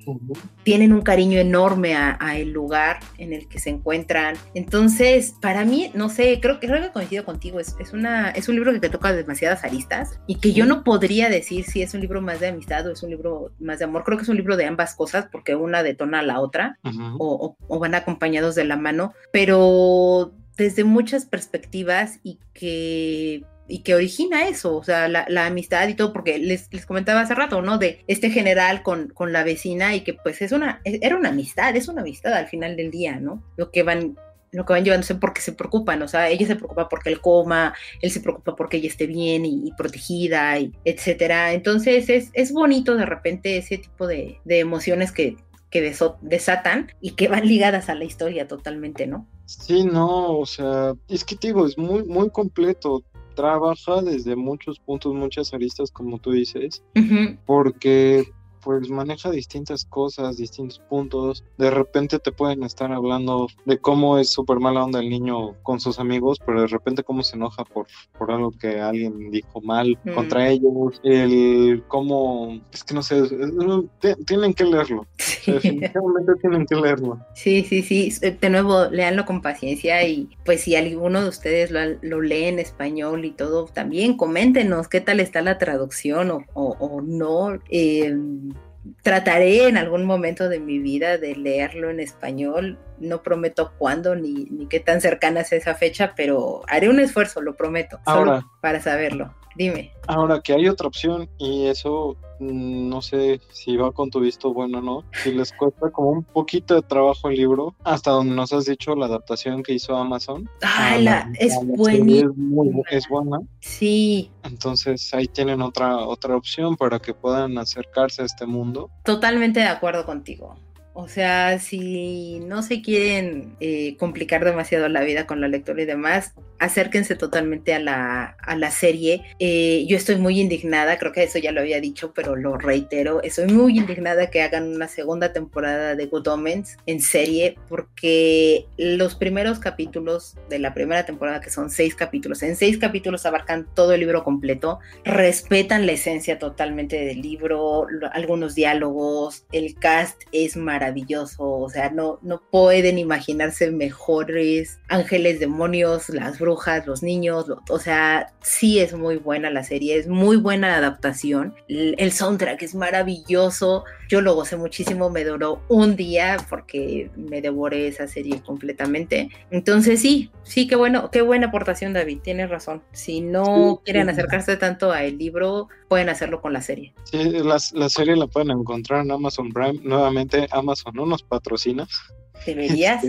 tienen un cariño enorme a, el lugar en el que se encuentran. Entonces, para mí, no sé, creo que, creo que coincido contigo, es, es, una, es un libro que te toca demasiadas aristas y que yo no podría decir si es un libro más de amistad o es un libro más de amor, creo que es un libro de ambas cosas porque una detona a la otra o van acompañados de la mano, pero desde muchas perspectivas y que y que origina eso, o sea, la, amistad y todo, porque les, les, comentaba hace rato, ¿no? De este general con, con, la vecina y que pues es una, e, era una amistad, es una amistad al final del día, ¿no? Lo que van, lo que van llevándose porque se preocupan, o sea, ella se preocupa porque él coma, él se preocupa porque ella esté bien y, protegida, y etcétera. Entonces es, es bonito de repente ese tipo de, de emociones que, que desatan y que van ligadas a la historia totalmente, ¿no? Sí, no, o sea, es que te digo, es muy, muy completo. Trabaja desde muchos puntos, muchas aristas, como tú dices, porque pues maneja distintas cosas, distintos puntos. De repente te pueden estar hablando de cómo es súper mala onda el niño con sus amigos, pero de repente cómo se enoja por, por algo que alguien dijo mal mm. contra ellos. El cómo, es que no sé, tienen que leerlo. Definitivamente tienen que leerlo. Sí, sí, sí. De nuevo, leanlo con paciencia y pues si alguno de ustedes lo, lee en español y todo, también coméntenos qué tal está la traducción o, o, no. Eh, trataré en algún momento de mi vida de leerlo en español. No prometo cuándo ni, ni qué tan cercana es esa fecha, pero haré un esfuerzo, lo prometo, solo para saberlo. Dime. Ahora que hay otra opción y eso mm, no sé si va con tu visto bueno o no, si les cuesta como un poquito de trabajo el libro, hasta donde nos has dicho la adaptación que hizo Amazon. Ah, la, es buenísima. Es, buena. Sí. Entonces ahí tienen otra, otra opción para que puedan acercarse a este mundo. Totalmente de acuerdo contigo. O sea, si no se quieren eh, complicar demasiado la vida con la lectura y demás, acérquense totalmente a la, a la serie. Eh, yo estoy muy indignada, creo que eso ya lo había dicho, pero lo reitero. Estoy muy indignada que hagan una segunda temporada de Good Omens en serie, porque los primeros capítulos de la primera temporada, que son seis capítulos, en seis capítulos abarcan todo el libro completo, respetan la esencia totalmente del libro, algunos diálogos, el cast es maravilloso, o sea, no, no pueden imaginarse mejores ángeles, demonios, las brujas, los niños, o sea, sí es muy buena la serie, es muy buena adaptación, el, soundtrack es maravilloso, yo lo gocé muchísimo, me duró un día porque me devoré esa serie completamente, entonces sí, sí, qué bueno, qué buena aportación David, tienes razón, si no quieren acercarse tanto al libro, pueden hacerlo con la serie. Sí, la, la serie la pueden encontrar en Amazon Prime, nuevamente Amazon no nos patrocina. Deberías.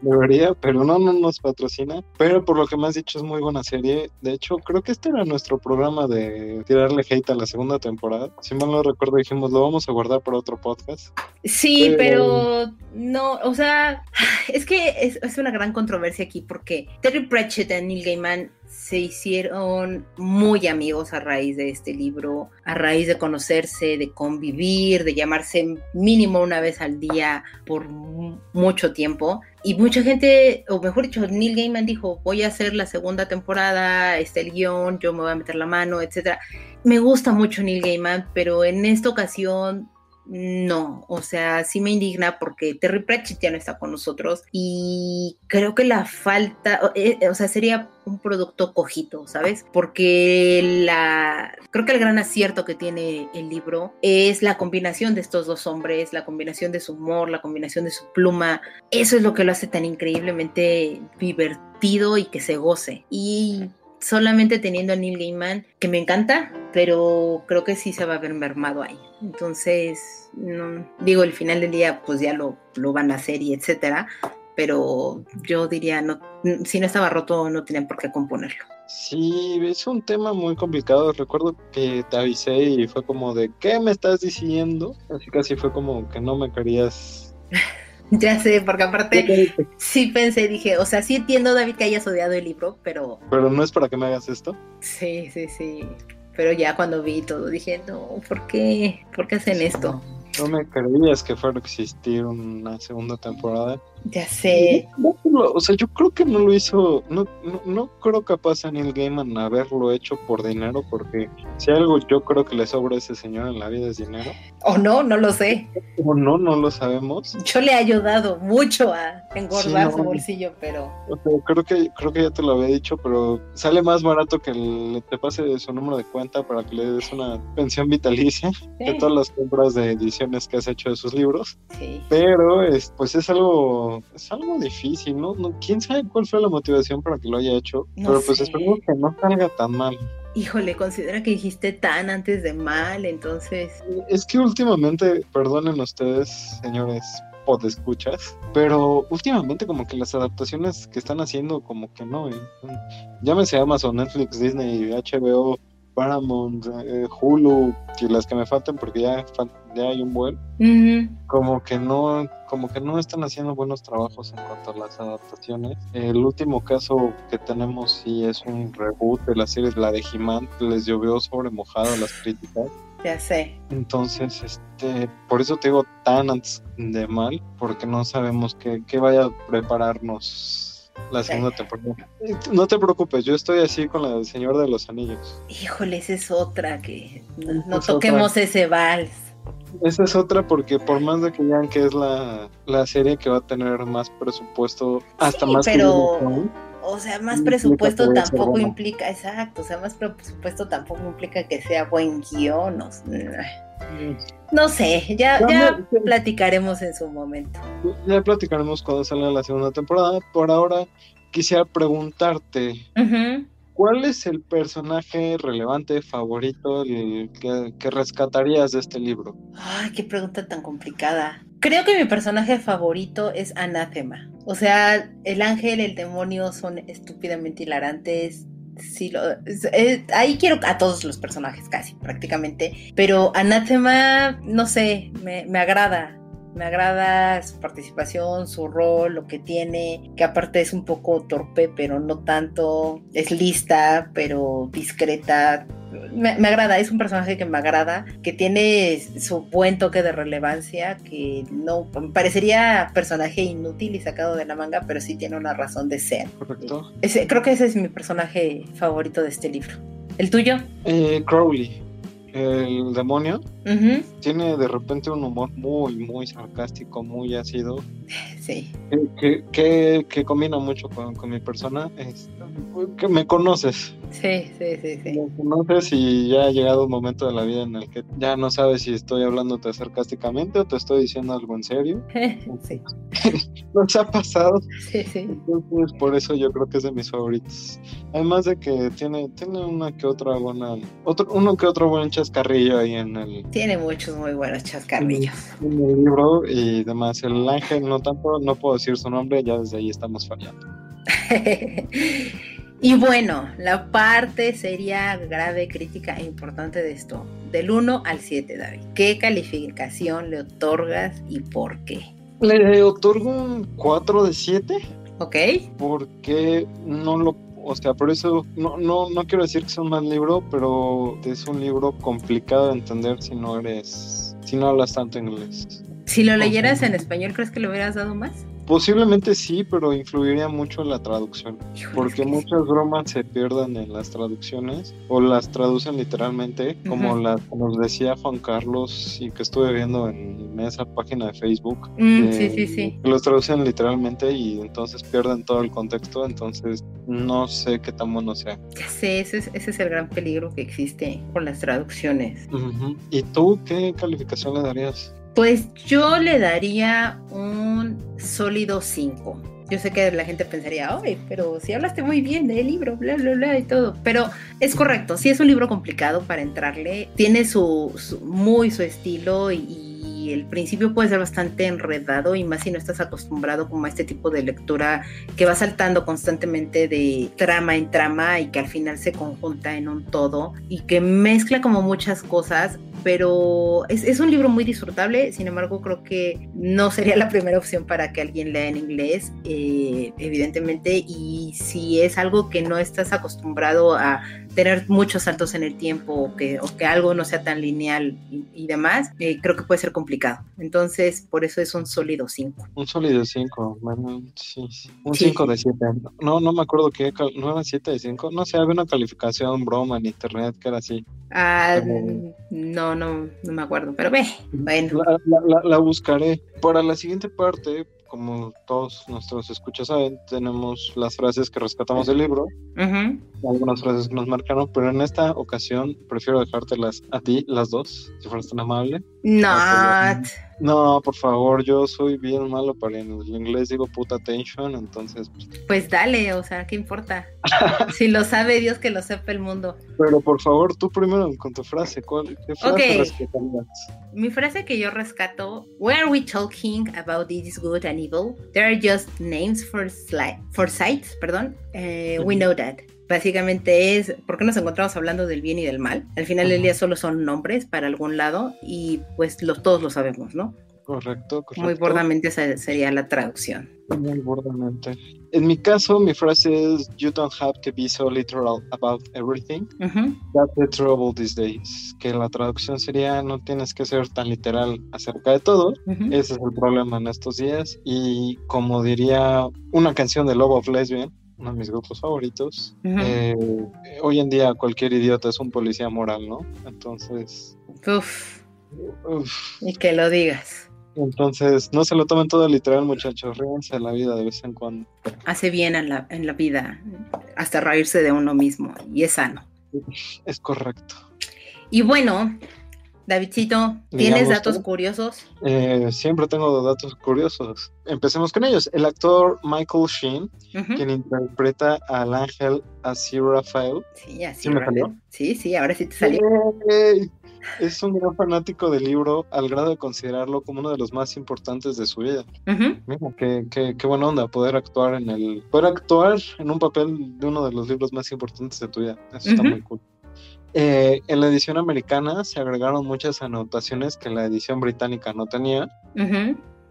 Debería, pero no, no nos patrocina. Pero por lo que me has dicho es muy buena serie. De hecho, creo que este era nuestro programa de tirarle hate a la segunda temporada. Si mal no recuerdo, dijimos, lo vamos a guardar para otro podcast. Sí, pero, no, o sea, es que es, es, una gran controversia aquí porque Terry Pratchett y Neil Gaiman se hicieron muy amigos a raíz de este libro, a raíz de conocerse, de convivir, de llamarse mínimo una vez al día por mucho tiempo. Y mucha gente, o mejor dicho, Neil Gaiman dijo, voy a hacer la segunda temporada, este el guion, yo me voy a meter la mano, etc. Me gusta mucho Neil Gaiman, pero en esta ocasión no, o sea, sí me indigna porque Terry Pratchett ya no está con nosotros y creo que la falta, eh, o sea, sería un producto cojito, ¿sabes? Porque la, creo que el gran acierto que tiene el libro es la combinación de estos dos hombres, la combinación de su humor, la combinación de su pluma, eso es lo que lo hace tan increíblemente divertido y que se goce. Y solamente teniendo a Neil Gaiman, que me encanta, pero creo que sí se va a ver mermado ahí. Entonces, no, digo, el final del día, pues ya lo, lo van a hacer y etcétera, pero yo diría, no, si no estaba roto, no tenían por qué componerlo. Sí, es un tema muy complicado. Recuerdo que te avisé y fue como de, ¿qué me estás diciendo? Así casi fue como que no me querías Ya sé, porque aparte sí pensé, dije, o sea, sí entiendo, David, que hayas odiado el libro, pero... Pero no es para que me hagas esto. Sí, sí, sí. Pero ya cuando vi todo dije, no, ¿por qué? ¿Por qué hacen esto? No me creías que fuera a existir una segunda temporada. Ya sé. o sea, yo creo que no lo hizo, no, no, creo capaz a Neil Gaiman haberlo hecho por dinero, porque si algo yo creo que le sobra a ese señor en la vida es dinero. O no, no lo sé. O no, no lo sabemos. Yo le he ayudado mucho a engordar su bolsillo, pero... creo que creo que ya te lo había dicho, pero sale más barato que le, te pase su número de cuenta para que le des una pensión vitalicia que todas las compras de ediciones que has hecho de sus libros. Sí. Pero es, pues es algo es algo difícil, ¿no? ¿no? ¿Quién sabe cuál fue la motivación para que lo haya hecho? Pero pues esperemos que no salga tan mal. Híjole, considera que dijiste tan antes de mal, entonces. Es que últimamente, perdonen ustedes, señores escuchas, pero últimamente como que las adaptaciones que están haciendo como que no, ¿eh? llámese Amazon, Netflix, Disney, HBO, Paramount, eh, Hulu y las que me faltan porque ya, ya hay un buen, como que no, como que no están haciendo buenos trabajos en cuanto a las adaptaciones. El último caso que tenemos sí es un reboot de la serie, la de He-Man, les llovió sobre mojado las críticas. Ya sé. Entonces, este, por eso te digo tan antes de mal, porque no sabemos qué, qué vaya a prepararnos la segunda temporada. No te preocupes, yo estoy así con la del Señor de los Anillos. Híjole, esa es otra que no, toquemos ese vals. Esa es otra porque por más de que digan que es la, la serie que va a tener más presupuesto, hasta más pero... o sea, más presupuesto tampoco implica, exacto, o sea, más presupuesto tampoco implica que sea buen guion. No, no sé, ya, ya platicaremos en su momento. Ya platicaremos cuando salga la segunda temporada. Por ahora, quisiera preguntarte, ¿cuál es el personaje relevante, favorito, que, que, rescatarías de este libro? Ay, qué pregunta tan complicada. Creo que mi personaje favorito es Anathema. O sea, el ángel, el demonio son estúpidamente hilarantes sí lo, ahí quiero a todos los personajes casi prácticamente, pero Anathema, no sé, me, agrada. Me agrada su participación, su rol, lo que tiene, que aparte es un poco torpe, pero no tanto. Es lista, pero discreta. Me, me agrada, es un personaje que me agrada, que tiene su buen toque de relevancia, que no parecería personaje inútil y sacado de la manga, pero sí tiene una razón de ser. Correcto. Ese- creo que ese es mi personaje favorito de este libro. ¿El tuyo? Eh, Crowley, el demonio, tiene de repente un humor muy, muy sarcástico, muy ácido, Sí. que, que, que- combina mucho con, con mi persona. Es, que me conoces, Sí, sí, sí, sí. me conoces y ya ha llegado un momento de la vida en el que ya no sabes si estoy hablándote sarcásticamente o te estoy diciendo algo en serio. Sí, Nos ha pasado. sí, sí. Entonces, por eso yo creo que es de mis favoritos. Además de que tiene, tiene una que otra buena, otro, uno que otro buen chascarrillo ahí en el, Tiene muchos muy buenos chascarrillos. en el libro y demás. El ángel no tanto, no puedo decir su nombre, ya desde ahí estamos fallando. y bueno, la parte sería grave, crítica e importante de esto. Del 1 al 7, David. ¿Qué calificación le otorgas y por qué? Le otorgo un 4 de 7 ¿Ok? porque no lo, o sea, por eso no, no, no quiero decir que sea un mal libro, pero es un libro complicado de entender si no eres, si no hablas tanto inglés. Si lo leyeras en español, ¿crees que le hubieras dado más? Posiblemente sí, pero influiría mucho en la traducción. Híjole, Porque muchas bromas se pierden en las traducciones o las traducen literalmente, como las que nos decía Juan Carlos y que estuve viendo en esa página de Facebook. sí. Mm, sí, sí, sí. Los traducen literalmente y entonces pierden todo el contexto, entonces no sé qué tan bueno sea. Ya sé, ese es, ese es el gran peligro que existe con las traducciones. ¿Y tú qué calificación le darías? Pues yo le daría un sólido 5. Yo sé que la gente pensaría, ay, pero si hablaste muy bien del libro, bla, bla, bla y todo. Pero es correcto, sí es un libro complicado para entrarle. Tiene su, muy su estilo y el principio puede ser bastante enredado y más si no estás acostumbrado como a este tipo de lectura que va saltando constantemente de trama en trama y que al final se conjunta en un todo y que mezcla como muchas cosas pero es, un libro muy disfrutable, sin embargo creo que no sería la primera opción para que alguien lea en inglés, eh, evidentemente, y si es algo que no estás acostumbrado a tener muchos saltos en el tiempo o que, o que algo no sea tan lineal y, y demás, eh, creo que puede ser complicado. Entonces, por eso es un sólido 5. Un sólido 5, bueno, sí, sí. un 5 sí. de 7. No, no me acuerdo qué, no era 7 de 5, no sé, había una calificación broma en internet que era así. Ah, um, no, no, no me acuerdo, pero ve, bueno. La, la, la, la, buscaré. Para la siguiente parte, como todos nuestros escuchas saben, tenemos las frases que rescatamos del libro, uh -huh. Algunas frases que nos marcaron, pero en esta ocasión prefiero dejártelas a ti, las dos, si fueras tan amable. No. No, por favor, yo soy bien malo para el inglés, digo puta attention, entonces. Pues dale, o sea, ¿qué importa? si lo sabe Dios, que lo sepa el mundo. Pero por favor, tú primero con tu frase, ¿cuál, ¿qué frase okay. rescatarías? Mi frase que yo rescato, Where are we talking about this good and evil? There are just names for, for sites, perdón. Uh, -huh. We know that. Básicamente es, ¿por qué nos encontramos hablando del bien y del mal? Al final del día solo son nombres para algún lado y pues los, todos lo sabemos, ¿no? Correcto, correcto. Muy burdamente esa sería la traducción. Muy burdamente. En mi caso, mi frase es, you don't have to be so literal about everything. Uh -huh. That's the trouble these days. Que la traducción sería, no tienes que ser tan literal acerca de todo. Uh -huh. Ese es el problema en estos días. Y como diría una canción de Love of Lesbian, uno de mis grupos favoritos. Uh -huh. eh, hoy en día cualquier idiota es un policía moral, ¿no? Entonces... Uf. Uf. Y que lo digas. Entonces, no se lo tomen todo literal, muchachos. Ríense de la vida de vez en cuando. Hace bien en la, en la vida, hasta reírse de uno mismo, y es sano. Es correcto. Y bueno, Davidcito, ¿tienes Digamos, datos curiosos? Eh, siempre tengo datos curiosos. Empecemos con ellos. El actor Michael Sheen, uh -huh. quien interpreta al ángel Aziraphale. Sí, así. ¿Sí me salió? Sí, sí, ahora sí te salió. Hey, es un gran fanático del libro al grado de considerarlo como uno de los más importantes de su vida. Uh -huh. Mira, qué, qué, qué, buena onda poder actuar en el poder actuar en un papel de uno de los libros más importantes de tu vida. Eso uh -huh. está muy cool. Eh, en la edición americana se agregaron muchas anotaciones que la edición británica no tenía.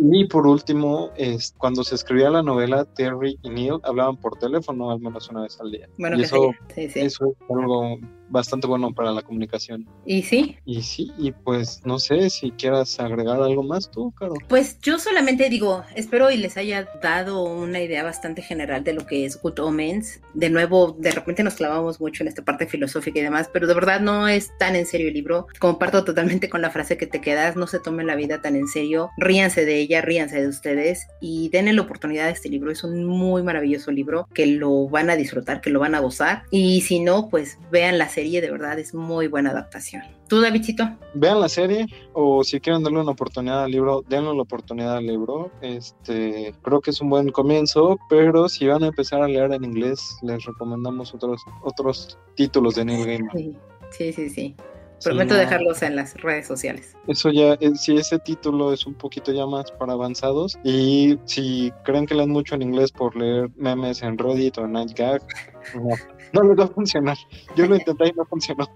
Y por último, es, cuando se escribía la novela, Terry y Neil hablaban por teléfono al menos una vez al día. Bueno, y que eso, sí, sí. eso es algo bastante bueno para la comunicación. ¿Y sí? Y sí, y pues no sé si quieras agregar algo más tú, Caro. Pues yo solamente digo, espero y les haya dado una idea bastante general de lo que es Good Omens. De nuevo, de repente nos clavamos mucho en esta parte filosófica y demás, pero de verdad no es tan en serio el libro. Comparto totalmente con la frase que te quedas, no se tomen la vida tan en serio, ríanse de ella, ríanse de ustedes y denle la oportunidad a este libro. Es un muy maravilloso libro que lo van a disfrutar, que lo van a gozar. Y si no, pues vean la serie, de verdad es muy buena adaptación. ¿Tú, Davidcito? Vean la serie o si quieren darle una oportunidad al libro, denle la oportunidad al libro. Este, creo que es un buen comienzo, pero si van a empezar a leer en inglés, les recomendamos otros otros títulos de Neil Gaiman. Sí, sí, sí. sí. Prometo no. dejarlos en las redes sociales. Eso ya, eh, si ese título es un poquito ya más para avanzados y si creen que leen mucho en inglés por leer memes en Reddit o en Nightgag, no, no les va a funcionar. Yo lo intenté y no funcionó.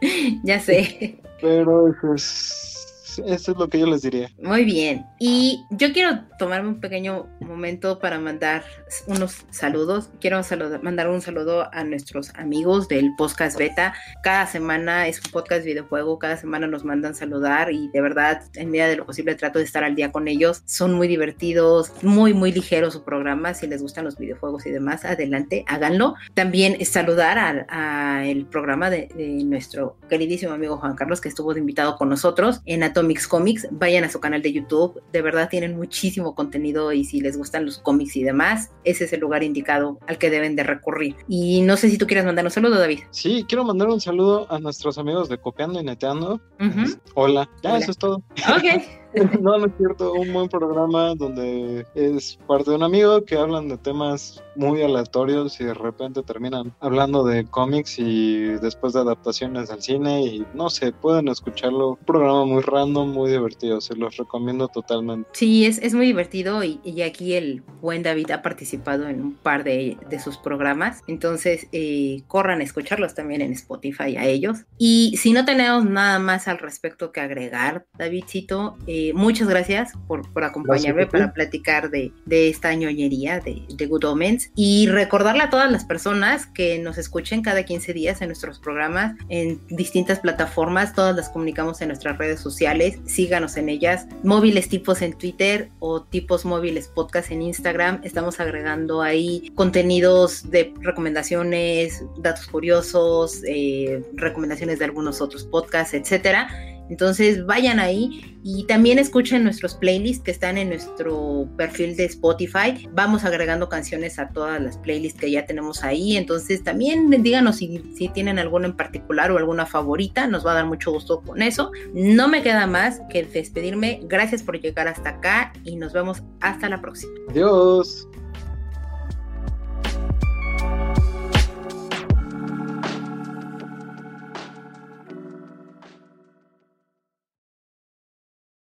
ya sé. Pero eso es, eso es lo que yo les diría. Muy bien. Y yo quiero tomarme un pequeño momento para mandar unos saludos. Quiero mandar un saludo a nuestros amigos del podcast beta. Cada semana es un podcast videojuego, cada semana nos mandan saludar y de verdad, en medida de lo posible, trato de estar al día con ellos. Son muy divertidos, muy, muy ligeros su programa. Si les gustan los videojuegos y demás, adelante, háganlo. También saludar a, el programa de, nuestro queridísimo amigo Juan Carlos, que estuvo invitado con nosotros en Atomics Comics. Vayan a su canal de YouTube. De verdad tienen muchísimo contenido y si les gustan los cómics y demás, ese es el lugar indicado al que deben de recurrir. Y no sé si tú quieres mandar un saludo, David. Sí, quiero mandar un saludo a nuestros amigos de Copiando y Neteando. Uh -huh. Hola, ya Hola. eso es todo. Ok. no, no es cierto, un buen programa donde es parte de un amigo que hablan de temas muy aleatorios y de repente terminan hablando de cómics y después de adaptaciones al cine y no sé, pueden escucharlo. Un programa muy random, muy divertido, se los recomiendo totalmente. Sí, es, es muy divertido y, y, aquí el buen David ha participado en un par de, de sus programas, entonces eh, corran a escucharlos también en Spotify a ellos. Y si no tenemos nada más al respecto que agregar, Davidcito, eh, muchas gracias por, por acompañarme gracias, para platicar de, de esta ñoñería de, de, Good Omens y recordarle a todas las personas que nos escuchen cada 15 días en nuestros programas en distintas plataformas, todas las comunicamos en nuestras redes sociales, síganos en ellas, móviles tipos en Twitter o tipos móviles podcast en Instagram, estamos agregando ahí contenidos de recomendaciones, datos curiosos, eh, recomendaciones de algunos otros podcasts, etcétera. Entonces vayan ahí y también escuchen nuestros playlists que están en nuestro perfil de Spotify. Vamos agregando canciones a todas las playlists que ya tenemos ahí. Entonces también díganos si, si tienen alguna en particular o alguna favorita. Nos va a dar mucho gusto con eso. No me queda más que despedirme. Gracias por llegar hasta acá y nos vemos hasta la próxima. Adiós.